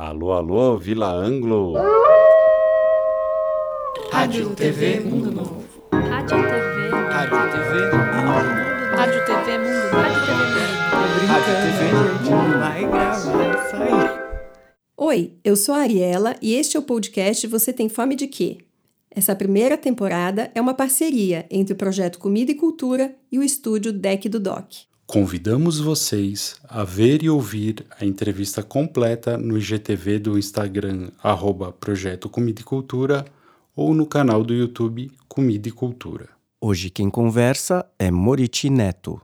Alô, alô, Vila Anglo. Rádio TV Mundo Novo. Rádio TV. Rádio TV. Rádio TV Mundo Novo. Rádio TV Mundo Rádio TV, gente. Vai gravar isso aí. Oi, eu sou a Ariela e este é o podcast Você Tem Fome de Quê? Essa primeira temporada é uma parceria entre o projeto Comida e Cultura e o estúdio Deck do Doc. Convidamos vocês a ver e ouvir a entrevista completa no IGTV do Instagram, arroba Projeto Comida e Cultura, ou no canal do YouTube Comida e Cultura. Hoje quem conversa é Moriti Neto.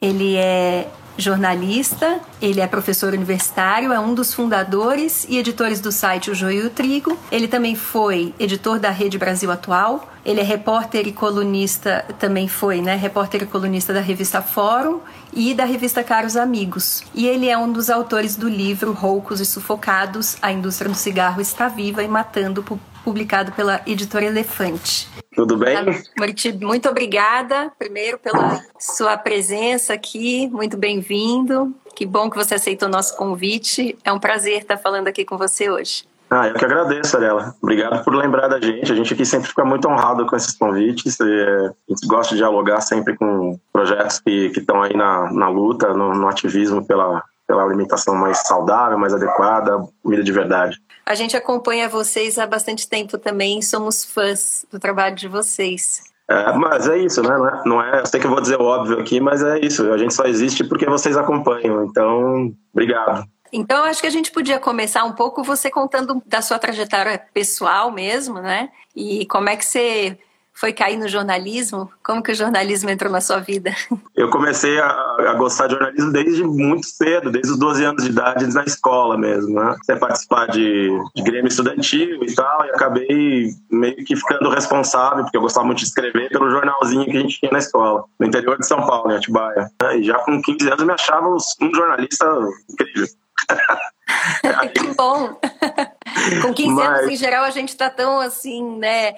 Ele é jornalista, ele é professor universitário, é um dos fundadores e editores do site O Joio e o Trigo. Ele também foi editor da Rede Brasil Atual. Ele é repórter e colunista, também foi, né? Repórter e colunista da revista Fórum e da revista Caros Amigos. E ele é um dos autores do livro Roucos e Sufocados: A Indústria do Cigarro Está Viva e Matando, publicado pela editora Elefante. Tudo bem? Moriti, muito obrigada, primeiro, pela sua presença aqui. Muito bem-vindo. Que bom que você aceitou o nosso convite. É um prazer estar falando aqui com você hoje. Ah, eu que agradeço, Arela. Obrigado por lembrar da gente. A gente aqui sempre fica muito honrado com esses convites. E, é, a gente gosta de dialogar sempre com projetos que que estão aí na, na luta, no, no ativismo pela, pela alimentação mais saudável, mais adequada, comida de verdade. A gente acompanha vocês há bastante tempo também. Somos fãs do trabalho de vocês. É, mas é isso, né? Não é, não é, eu sei que eu vou dizer o óbvio aqui, mas é isso. A gente só existe porque vocês acompanham. Então, obrigado. Então, acho que a gente podia começar um pouco você contando da sua trajetória pessoal mesmo, né? E como é que você foi cair no jornalismo? Como que o jornalismo entrou na sua vida? Eu comecei a, a gostar de jornalismo desde muito cedo, desde os 12 anos de idade, na escola mesmo, né? Você participar de, de grêmio estudantil e tal, e acabei meio que ficando responsável, porque eu gostava muito de escrever, pelo jornalzinho que a gente tinha na escola, no interior de São Paulo, em Atibaia. E já com 15 anos eu me achava um jornalista incrível. que bom! Com 15 Mas- anos, em geral, a gente está tão assim, né?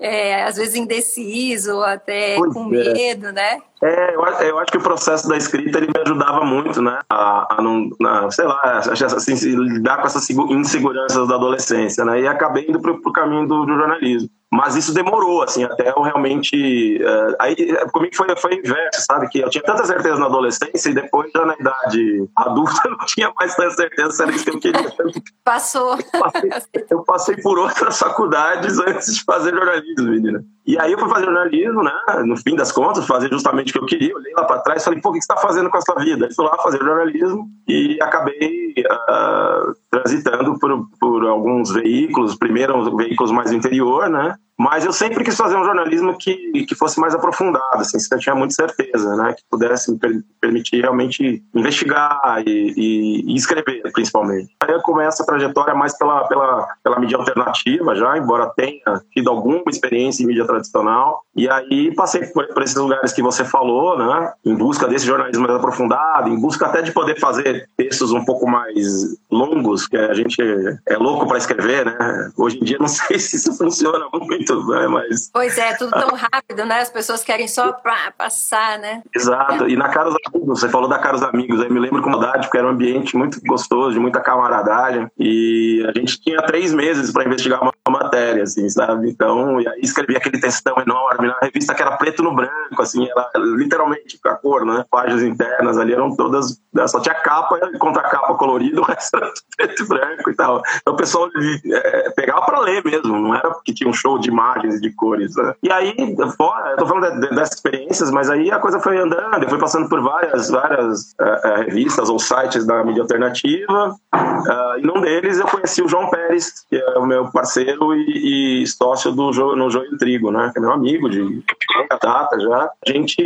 É, às vezes indeciso, ou até Pois com é. medo, né? É, eu, a- eu acho que o processo da escrita ele me ajudava muito, né? A, a não, na- sei lá, assim, lidar com essas segu- inseguranças da adolescência, né? E acabei indo pro, pro caminho do, do jornalismo. Mas isso demorou, assim, até eu realmente. eh, aí eh, comigo foi, foi inverso, sabe? Que eu tinha tanta certeza na adolescência e depois, já na idade adulta, eu não tinha mais tanta certeza se era isso que eu queria. Passou. Eu passei, eu passei por outras faculdades antes de fazer jornalismo, menina. E aí eu fui fazer jornalismo, né? No fim das contas, fazer justamente o que eu queria. Olhei lá para trás e falei, pô, o que você está fazendo com a sua vida? Aí fui lá fazer jornalismo e acabei ah, transitando por, por alguns veículos, primeiro veículos mais do interior, né? Mas eu sempre quis fazer um jornalismo que, que fosse mais aprofundado, assim, isso eu tinha muita certeza, né? Que pudesse me per- permitir realmente investigar e, e- e escrever, principalmente. Aí eu começo a trajetória mais pela, pela, pela mídia alternativa já, embora tenha tido alguma experiência em mídia tradicional. E aí passei por, por esses lugares que você falou, né? Em busca desse jornalismo mais aprofundado, em busca até de poder fazer textos um pouco mais longos, que a gente é louco para escrever, né? Hoje em dia não sei se isso funciona muito, né? Mas Pois é, tudo tão rápido, né? As pessoas querem só pra passar, né? Exato. E na Caros Amigos, você falou da Caros Amigos, aí me lembro com saudade, porque era um ambiente muito gostoso, de muita camaradagem. E a gente tinha três meses para investigar uma matéria, assim, sabe? Então, e aí escrevi aquele textão enorme na revista que era preto no branco, assim, era literalmente a cor, né? Páginas internas ali eram todas, só tinha capa e contracapa colorida, o resto preto e branco e tal. Então o pessoal é, pegava para ler mesmo, não era porque tinha um show de imagens e de cores, né? E aí, fora, eu tô falando de- de- dessas experiências, mas aí a coisa foi andando, eu fui passando por várias, várias eh, eh, revistas ou sites da mídia alternativa, ah, e num deles eu conheci o João Pérez, que é o meu parceiro e, e sócio do jo, no Joio Trigo, né? Que é meu amigo de longa data já. A gente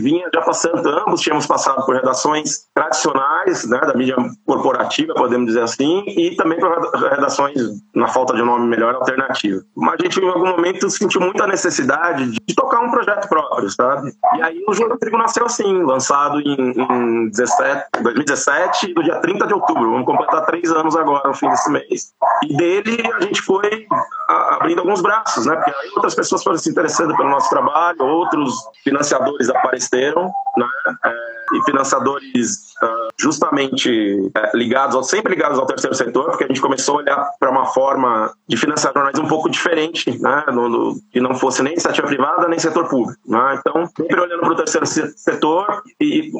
vinha já passando, ambos tínhamos passado por redações tradicionais, né? Da mídia corporativa, podemos dizer assim, e também para redações, na falta de um nome melhor, alternativo. Mas a gente, em algum momento, sentiu muita necessidade de tocar um projeto próprio, sabe? E aí o Jogo Trigo nasceu assim, lançado em, em 17, 2017, no dia 30 de outubro. Vamos completar três anos agora, no fim desse mês. E dele a gente foi abrindo alguns braços, né? Porque outras pessoas foram se interessando pelo nosso trabalho, outros financiadores apareceram, né? É, e financiadores uh, justamente uh, ligados, sempre ligados ao terceiro setor, porque a gente começou a olhar para uma forma de financiar jornais um pouco diferente, né? No, no, que não fosse nem iniciativa privada nem setor público. Né? Então, sempre olhando para o terceiro setor e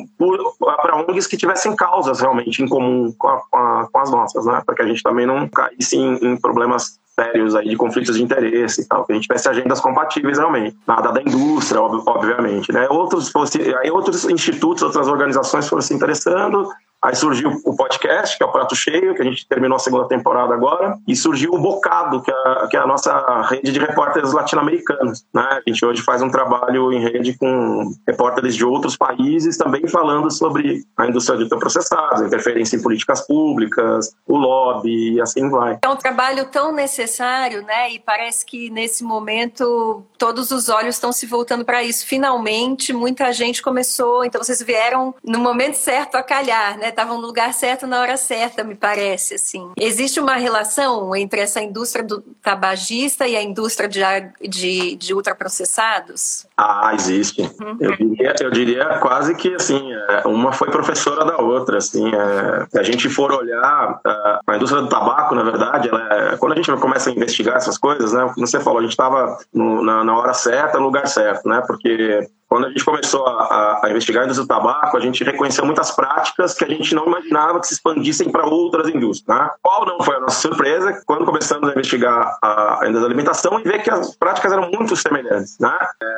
para ONGs que tivessem causas realmente em comum com, a, com, a, com as nossas, né? para que a gente também não caísse em, em problemas sérios aí de conflitos de interesse e tal, que a gente tivesse agendas compatíveis realmente. Nada da indústria, obviamente, né? Outros, aí outros institutos, outras organizações foram se interessando, Aí surgiu o podcast, que é o Prato Cheio, que a gente terminou a segunda temporada agora, e surgiu o Bocado, que é, que é a nossa rede de repórteres latino-americanos. Né? A gente hoje faz um trabalho em rede com repórteres de outros países, também falando sobre a indústria de ultraprocessados, interferência em políticas públicas, o lobby e assim vai. É um trabalho tão necessário, né? E parece que nesse momento todos os olhos estão se voltando para isso. Finalmente, muita gente começou, então vocês vieram no momento certo a calhar, né? Estavam no lugar certo na hora certa, me parece, assim. Existe uma relação entre essa indústria do tabagista e a indústria de, de, de ultraprocessados? Ah, existe. Uhum. Eu, diria, eu diria quase que, assim, é, uma foi professora da outra, assim. É, se a gente for olhar é, a indústria do tabaco, na verdade, é, quando a gente começa a investigar essas coisas, né, como você falou, a gente estava na, na hora certa, no lugar certo, né, porque quando a gente começou a, a investigar a indústria do tabaco, a gente reconheceu muitas práticas que a gente não imaginava que se expandissem para outras indústrias. Né? Qual não foi a nossa surpresa quando começamos a investigar a, indústria da alimentação e ver que as práticas eram muito semelhantes. Né?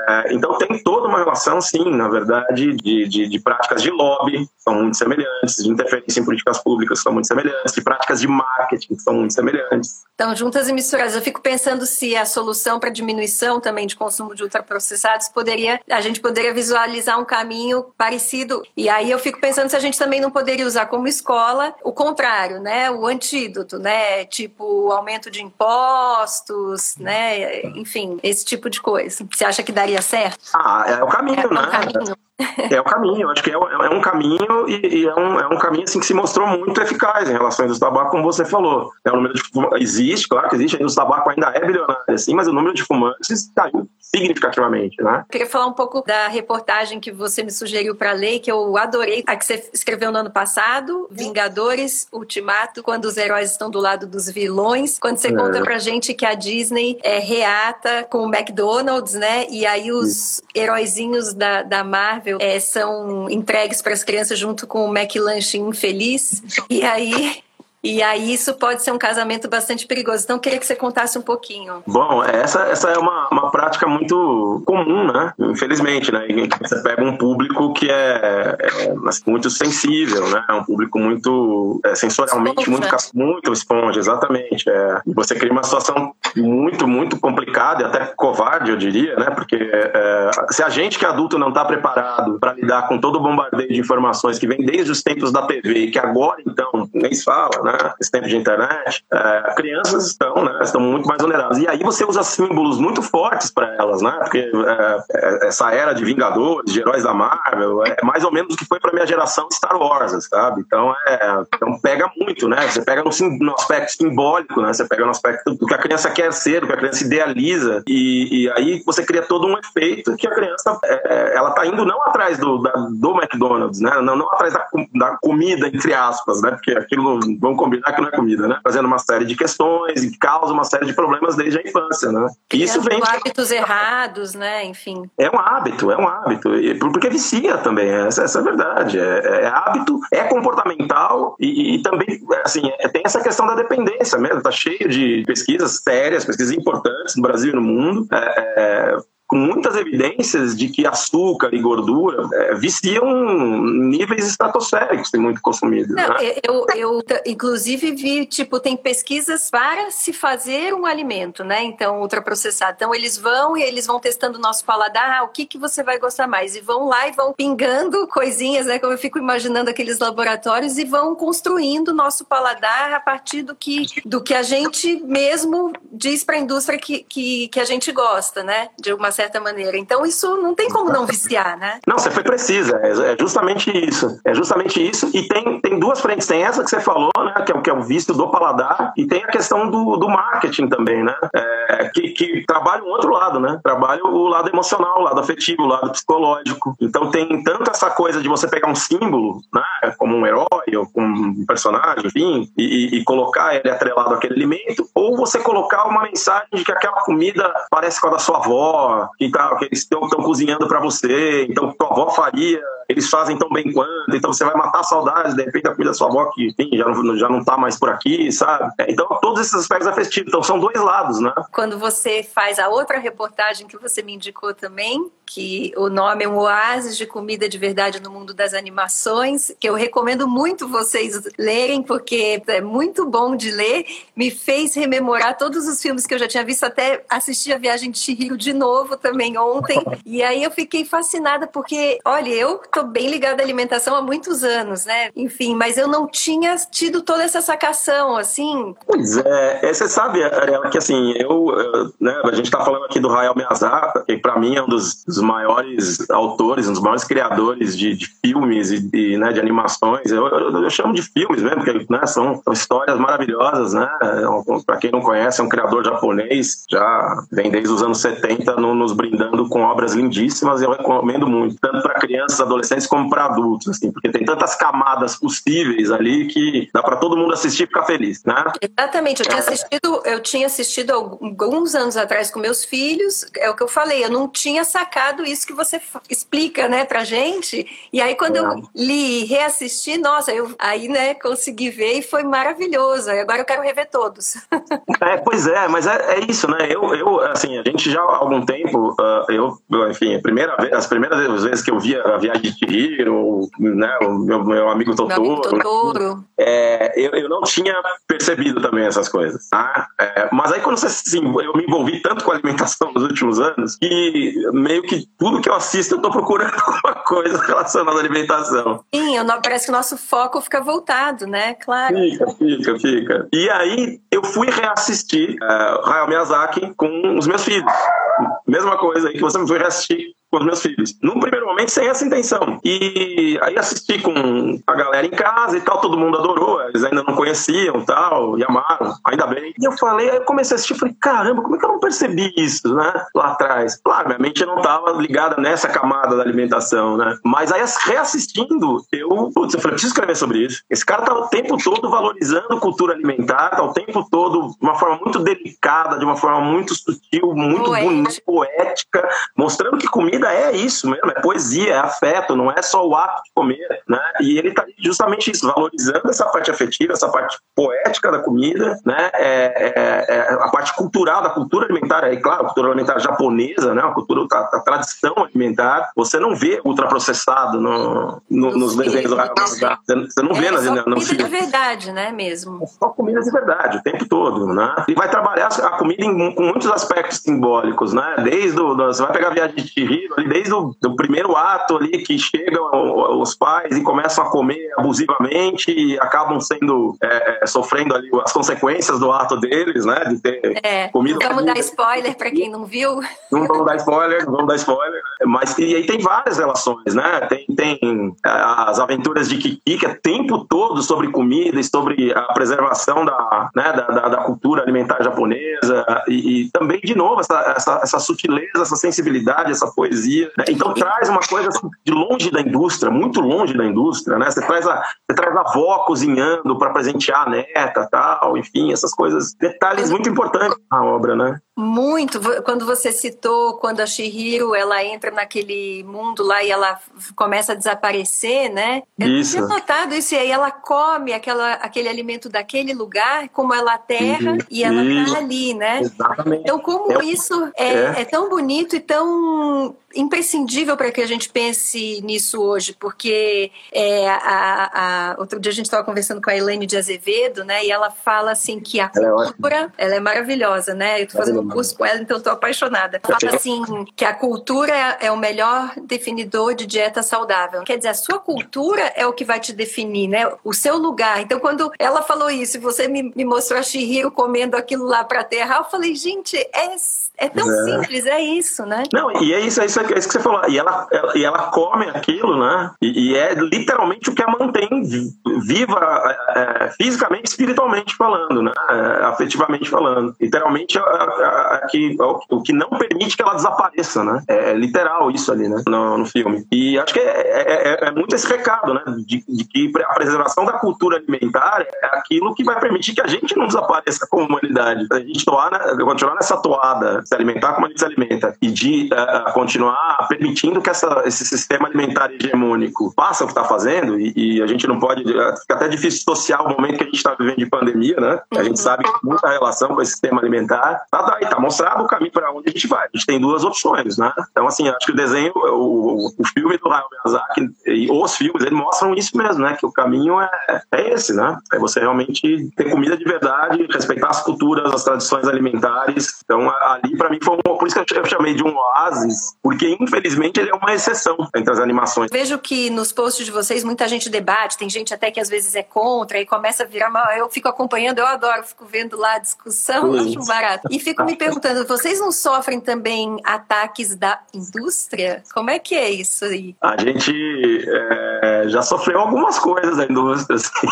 É, então tem toda uma relação, sim, na verdade, de, de, de práticas de lobby são muito semelhantes, de interferência em políticas públicas são muito semelhantes, de práticas de marketing são muito semelhantes. Então, juntas e misturadas. Eu fico pensando se a solução para diminuição também de consumo de ultraprocessados poderia a gente poderia visualizar um caminho parecido. E aí eu fico pensando se a gente também não poderia usar como escola o contrário, né? O antídoto, né? Tipo, aumento de impostos, né? Enfim, esse tipo de coisa. Você acha que daria certo? Ah, é o caminho, é, né? É o caminho. É o caminho, acho que é, é um caminho e, e, é, um, é um caminho assim, que se mostrou muito eficaz em relação à indústria do tabaco, como você falou. É, o número de existe, claro que existe, a indústria do tabaco ainda é bilionária, assim, mas o número de fumantes caiu significativamente. Né? Eu queria falar um pouco da reportagem que você me sugeriu para ler, que eu adorei, a que você escreveu no ano passado, Vingadores, Ultimato, quando os heróis estão do lado dos vilões, quando você é. conta pra gente que a Disney é, reata com o McDonald's, né? E aí os heróizinhos da, da Marvel é, são entregues para as crianças junto com o McLanche infeliz. E aí e aí isso pode ser um casamento bastante perigoso. Então, eu queria que você contasse um pouquinho. Bom, essa, essa é uma, uma prática muito comum, né? Infelizmente, né? Você pega um público que é, é muito sensível, né? Um público muito é, sensorialmente esponja. muito muito esponja, exatamente. É. E você cria uma situação muito, muito complicada e até covarde, eu diria, né? Porque é, se a gente que é adulto não está preparado para lidar com todo o bombardeio de informações que vem desde os tempos da TV e que agora, então, nem se fala, né? esse tempo de internet, é, crianças estão, né, estão muito mais vulneráveis. E aí você usa símbolos muito fortes para elas, né? Porque é, é, essa era de Vingadores, de heróis da Marvel, é mais ou menos o que foi para minha geração Star Wars, sabe? Então, é, então pega muito, né? Você pega no, no, aspecto simbólico, né? Você pega no aspecto do que a criança quer ser, do que a criança idealiza, e, e aí você cria todo um efeito que a criança, é, é, ela tá indo não atrás do, da, do McDonald's, né? Não, não atrás da, da comida, entre aspas, né? Porque aquilo, vamos combinar que não é comida, né? Fazendo uma série de questões e causa uma série de problemas desde a infância, né? Isso vem hábitos errados, né? Enfim. É um hábito, é um hábito, porque vicia também. Essa, essa é a verdade. É, é hábito, é comportamental e, e também, assim, é, tem essa questão da dependência mesmo. Tá cheio de pesquisas sérias, pesquisas importantes no Brasil e no mundo. É, é muitas evidências de que açúcar e gordura é, viciam níveis estratosféricos, tem muito consumido. Não, né? eu, eu, inclusive, vi, tipo, tem pesquisas para se fazer um alimento, né? Então, ultraprocessado. Então, eles vão e eles vão testando o nosso paladar, ah, o que, que você vai gostar mais? E vão lá e vão pingando coisinhas, né? Como eu fico imaginando aqueles laboratórios e vão construindo o nosso paladar a partir do que, do que a gente mesmo diz para a indústria que, que, que a gente gosta, né? De uma certa maneira. Então, isso não tem como não viciar, né? Não, você foi precisa. É, é justamente isso. É justamente isso. E tem, tem duas frentes. Tem essa que você falou, né? Que é, que é o vício do paladar. E tem a questão do, do marketing também, né? É, que, que trabalha um outro lado, né? Trabalha o lado emocional, o lado afetivo, o lado psicológico. Então tem tanto essa coisa de você pegar um símbolo, né? Como um herói ou um personagem, enfim, e, e colocar ele atrelado àquele alimento, ou você colocar uma mensagem de que aquela comida parece com a da sua avó, tá, que estão cozinhando para você, então tua avó faria eles fazem tão bem quanto, então você vai matar saudades, de repente, da comida da sua avó que enfim, já, não, já não tá mais por aqui, sabe? É, então, todos esses aspectos afetivos. Então, são dois lados, né? Quando você faz a outra reportagem que você me indicou também, que o nome é um oásis de comida de verdade no mundo das animações, que eu recomendo muito vocês lerem, porque é muito bom de ler, me fez rememorar todos os filmes que eu já tinha visto, até assisti a Viagem de Chihiro de novo também ontem, e aí eu fiquei fascinada, porque, olha, eu tô bem ligada à alimentação há muitos anos, né? Enfim, mas eu não tinha tido toda essa sacação, assim. Pois é, é você sabe, Ariela, que assim, eu, né, a gente tá falando aqui do Hayao Miyazaki, que para mim é um dos, dos, maiores autores, um dos maiores criadores de, de filmes e de, né, de animações. Eu, eu, eu, chamo de filmes mesmo, porque né, são, são histórias maravilhosas, né? Para quem não conhece, é um criador japonês, já vem desde os anos 70 no, nos brindando com obras lindíssimas e eu recomendo muito, tanto para crianças, adolescentes adolescentes como para adultos, assim, porque tem tantas camadas possíveis ali que dá para todo mundo assistir e ficar feliz, né? Exatamente. Eu tinha assistido, eu tinha assistido alguns anos atrás com meus filhos. É o que eu falei. Eu não tinha sacado isso que você explica, né, para gente. E aí quando é. eu li e reassisti, nossa, eu aí, né, consegui ver e foi maravilhoso. Agora eu quero rever todos. é, pois é, mas é, é, isso, né? Eu, eu, assim, a gente já há algum tempo, uh, eu, enfim, primeira vez, as primeiras vezes que eu via a viagem Chihiro, né, o meu, meu amigo Totoro. Meu amigo Totoro. É, eu, eu não tinha percebido também essas coisas. Tá? É, mas aí quando você, assim, eu me envolvi tanto com alimentação nos últimos anos que meio que tudo que eu assisto eu tô procurando alguma coisa relacionada à alimentação. Sim, não, parece que o nosso foco fica voltado, né? Claro. Fica, fica, fica. E aí eu fui reassistir uh, Hayao Miyazaki com os meus filhos. Mesma coisa aí que você me foi reassistir com os meus filhos. Num primeiro momento, sem essa intenção. E aí assisti com a galera em casa e tal, todo mundo adorou, eles ainda não conheciam tal, e amaram, ainda bem. E eu falei, aí eu comecei a assistir, falei, caramba, como é que eu não percebi isso, né? Lá atrás. Claro, minha mente não estava ligada nessa camada da alimentação, né? Mas aí reassistindo, eu, putz, eu falei, preciso escrever sobre isso. Esse cara tá o tempo todo valorizando cultura alimentar, tá o tempo todo de uma forma muito delicada, de uma forma muito sutil, muito bonita, poética, mostrando que comida é isso mesmo, é poesia, é afeto, não é só o ato de comer, né? E ele está justamente isso, valorizando essa parte afetiva, essa parte poética da comida, né? É, é, é a parte cultural da cultura alimentar, aí claro, a cultura alimentar japonesa, né? A cultura, a, a tradição alimentar, você não vê ultraprocessado no, no, nos desenhos do Você não vê é, nas só comida de verdade, né? Mesmo. É só comida de verdade, o tempo todo, né? E vai trabalhar a comida em, com muitos aspectos simbólicos, né? Desde você vai pegar a viagem de Chihiro, ali desde o do primeiro ato ali que chegam os pais e começam a comer abusivamente e acabam sendo é, é, sofrendo ali as consequências do ato deles, né? De ter é, comido. Vamos dar spoiler para quem não viu. Não vamos dar spoiler, não vamos dar spoiler. Mas e aí tem várias relações, né? Tem, tem é, as aventuras de Kiki, que é tempo todo sobre comida e sobre a preservação da, né, da, da, da cultura alimentar japonesa e, e, também, de novo, essa, essa, essa sutileza, essa sensibilidade, essa poesia. Né? Então traz uma coisa assim, de longe da indústria, muito longe da indústria, né? Você traz a, você traz a avó cozinhando para presentear a neta, tal, enfim, essas coisas, detalhes muito importantes na obra, né? Muito. Quando você citou, quando a Shihiro ela entra naquele mundo lá e ela começa a desaparecer, né? Eu Isso. tinha notado isso e aí ela come aquela, aquele alimento daquele lugar, como ela terra Uhum. e ela Isso. tá ali, né? Exatamente. Então, como É- isso é, é. é tão bonito e tão imprescindível para que a gente pense nisso hoje, porque é, a, a- outro dia a gente estava conversando com a Elaine de Azevedo, né? E ela fala assim que a Ela é cultura, ela é maravilhosa, né? Eu tô fazendo curso com ela, então estou apaixonada. Fala assim que a cultura é, é o melhor definidor de dieta saudável. Quer dizer, a sua cultura é o que vai te definir, né? O seu lugar. Então, quando ela falou isso, e você me, me mostrou a Shihiro comendo aquilo lá para terra, eu falei, gente, é, é tão É. simples, é isso, né? Não, e é isso, é isso, é isso que você falou. E ela, ela- e ela come aquilo, né? E, e é literalmente o que a mantém vi- viva é, é, fisicamente, espiritualmente falando, né? É, afetivamente falando. Literalmente, a- a- a- que- o, que não permite que ela desapareça, né? É literal isso ali, né? No, no filme. E acho que é- é muito esse recado, né? De, de que a preservação da cultura alimentar é aquilo que vai permitir que a gente não desapareça como humanidade. A gente toar, né? continuar nessa toada, se alimentar como a gente se alimenta, e de eh, continuar permitindo que essa, esse sistema alimentar hegemônico faça o que está fazendo, e, e a gente não pode. eh, Fica até difícil dissociar o momento que a gente está vivendo de pandemia, né? A gente sabe que tem muita relação com esse sistema alimentar. Tá daí, tá mostrado o caminho para onde a gente vai. A gente tem duas opções, né? Então, assim, acho que o desenho, o, o filme do Hayao Miyazaki, e os filmes, eles mostram isso mesmo, né? Que o caminho é, é esse, né? É você realmente ter comida de verdade, respeitar as culturas, as tradições alimentares. Então, ali, para mim, foi um, por isso que eu chamei de um oásis, porque, infelizmente, ele é uma exceção entre as animações. Vejo que nos posts de vocês muita gente debate, tem gente até que às vezes é contra e começa a virar mal. Eu fico acompanhando, eu adoro, fico vendo lá a discussão, Isso. acho barato. E fico me perguntando, vocês não sofrem também ataques da indústria? Como é que é isso aí? A gente é, já sofreu algumas coisas da indústria, assim.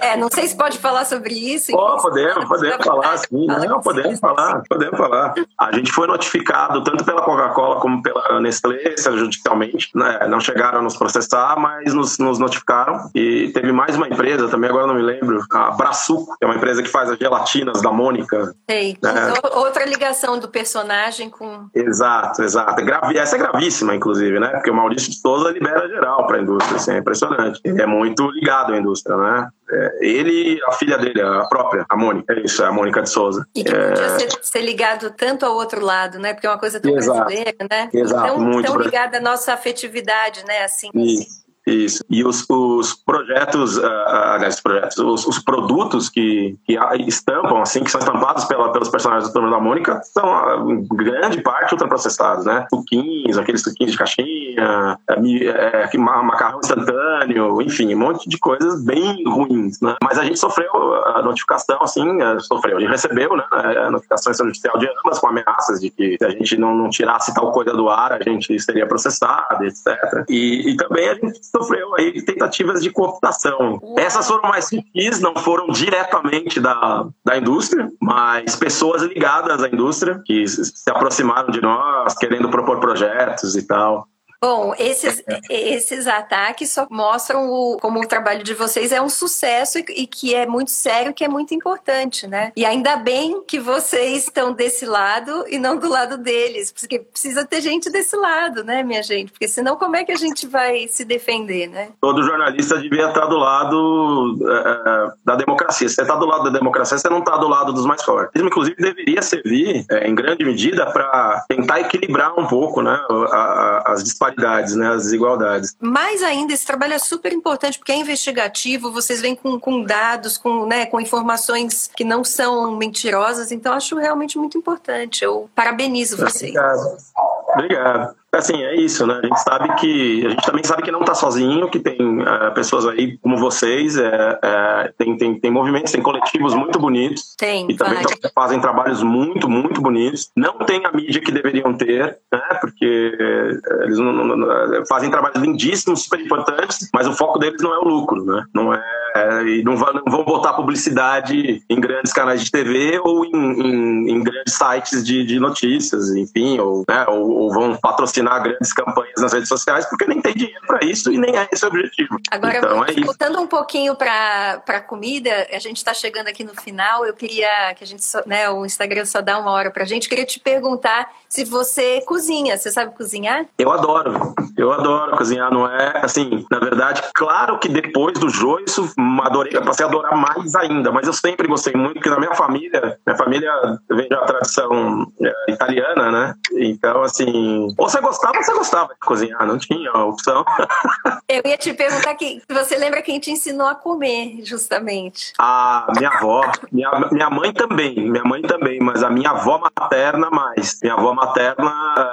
É, não sei se pode falar sobre isso. Pô, podemos, podemos falar, sim. Fala Não, podemos falar, podemos falar. A gente foi notificado tanto pela Coca-Cola como pela Nestlé, judicialmente. Né? Não chegaram a nos processar, mas nos, nos notificaram. E teve mais uma empresa, também agora não me lembro, a Braçuco, que é uma empresa que faz as gelatinas da Mônica. Sei. É. Então, outra ligação do personagem com. Exato, exato. É Essa é gravíssima, inclusive, né? Porque o Maurício de Souza libera geral para a indústria, assim, é impressionante. É muito ligado à indústria, né? É, ele a filha dele, a própria, a Mônica. É isso, é a Mônica de Souza. E que podia ser, ser ligado tanto ao outro lado, né? Porque é uma coisa tão Exato. brasileira, né? Exato, tão, muito tão ligada à nossa afetividade, né? Assim. Isso. Isso. E os, os projetos, ah, ah, aliás, os projetos, os, os produtos que, que estampam, assim, que são estampados pela, pelos personagens da Turma da Mônica, são, ah, em grande parte, ultraprocessados, né? Suquinhos, aqueles suquinhos de caixinha, que ma- macarrão instantâneo, enfim, um monte de coisas bem ruins, né? Mas a gente sofreu a notificação, assim, eh, sofreu, a gente recebeu, né? A notificação judicial de ambas com ameaças de que se a gente não, não tirasse tal coisa do ar, a gente seria processado, etc. E, e também a gente sofreu aí tentativas de cooptação. Essas foram mais sutis, não foram diretamente da, da indústria, mas pessoas ligadas à indústria que se aproximaram de nós, querendo propor projetos e tal. Bom, esses, esses ataques só mostram o, como o trabalho de vocês é um sucesso e, e que é muito sério, que é muito importante, né? E ainda bem que vocês estão desse lado e não do lado deles, porque precisa ter gente desse lado, né, minha gente? Porque senão como é que a gente vai se defender, né? Todo jornalista devia estar do lado eh, da democracia. Se você está do lado da democracia, você não está do lado dos mais fortes. Inclusive, deveria servir, eh, em grande medida, para tentar equilibrar um pouco né, as disparidades, né, as desigualdades. Mais ainda, esse trabalho é super importante porque é investigativo, vocês vêm com, com dados, com, né, com informações que não são mentirosas, então acho realmente muito importante. Eu parabenizo vocês. Obrigado. Obrigado. Assim, é isso, né? A gente sabe que. A gente também sabe que não está sozinho, que tem eh, pessoas aí como vocês, eh, eh, tem, tem, tem movimentos, tem coletivos muito bonitos. Tem, e também vai. fazem trabalhos muito, muito bonitos. Não tem a mídia que deveriam ter, né? Porque eh, eles não- não- não- fazem trabalhos lindíssimos, super importantes, mas o foco deles não é o lucro, né? Não é, e não, vão, não vão botar publicidade em grandes canais de TV ou em, em, em grandes sites de, de, notícias, enfim, ou, né, ou, ou, vão patrocinar grandes campanhas nas redes sociais, porque nem tem dinheiro para isso e nem é esse o objetivo. Agora, então, é voltando um pouquinho para a comida, a gente está chegando aqui no final, eu queria que a gente, só, né, o Instagram só dá uma hora para a gente, queria te perguntar se você cozinha, você sabe cozinhar? Eu adoro, eu adoro cozinhar, não é, assim, na verdade, claro que depois do joio, isso adorei, eu passei a adorar mais ainda, mas eu sempre gostei muito, porque na minha família, minha família vem da tradição é, italiana, né? Então, assim, ou você gostava você gostava de cozinhar, não tinha opção. Eu ia te perguntar que você lembra quem te ensinou a comer, justamente? A minha avó, minha, minha mãe também, minha mãe também, mas a minha avó materna mais. Minha avó materna,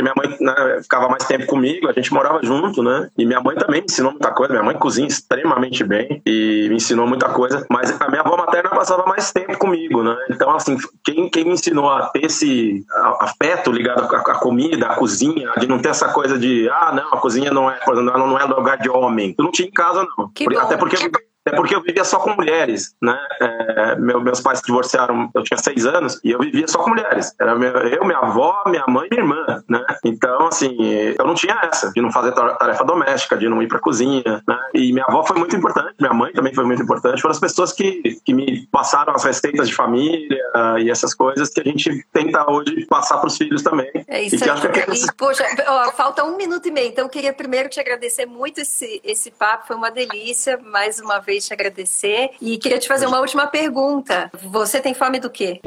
porque minha mãe né, ficava mais tempo comigo, a gente morava junto, né? E minha mãe também me ensinou muita coisa. Minha mãe cozinha extremamente bem e me ensinou muita coisa. Mas a minha avó materna passava mais tempo comigo, né? Então, assim, quem, quem me ensinou a ter esse afeto ligado à, à comida, à cozinha, de não ter essa coisa de, ah, não, a cozinha não é, não é lugar de homem. Eu não tinha em casa, não. Que Até bom. porque é porque eu vivia só com mulheres, né? É, meu, meus pais se divorciaram, eu tinha seis anos, e eu vivia só com mulheres. Era meu, eu, minha avó, minha mãe e minha irmã, né? Então, assim, eu não tinha essa, de não fazer tarefa doméstica, de não ir pra cozinha, né? E minha avó foi muito importante, minha mãe também foi muito importante, foram as pessoas que, que me passaram as receitas de família uh, e essas coisas que a gente tenta hoje passar pros filhos também. É isso aí. Que... E, poxa, ó, falta um minuto e meio, então eu queria primeiro te agradecer muito esse, esse papo, foi uma delícia, mais uma vez te agradecer e queria te fazer uma última pergunta. Você tem fome do quê?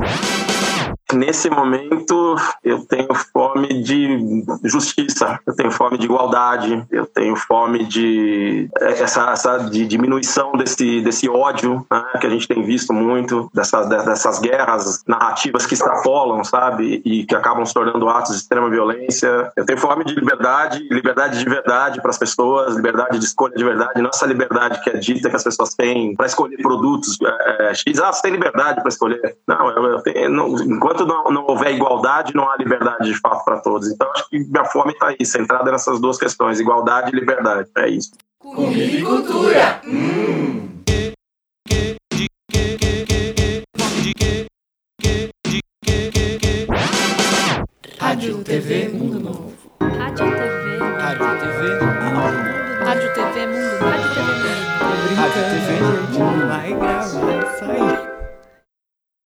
Nesse momento, eu tenho fome de justiça, eu tenho fome de igualdade, eu tenho fome de essa, essa de diminuição desse, desse ódio né, que a gente tem visto muito, dessas, dessas guerras narrativas que extrapolam, sabe, e que acabam se tornando atos de extrema violência. Eu tenho fome de liberdade, liberdade de verdade para as pessoas, liberdade de escolha de verdade, não essa liberdade que é dita que as pessoas têm para escolher produtos é, X. Ah, você tem liberdade para escolher. Não, eu, eu tenho, não, enquanto não, não houver igualdade, não há liberdade de fato para todos. Então, acho que minha fome está aí, centrada nessas duas questões: igualdade e liberdade. É isso. Comida e cultura. Hum. Rádio TV Mundo Novo. Rádio TV. Rádio TV Mundo Novo. Rádio TV Mundo Novo. Rádio TV Mundo Novo. Rádio TV Mundo Novo. Vai gravar isso aí.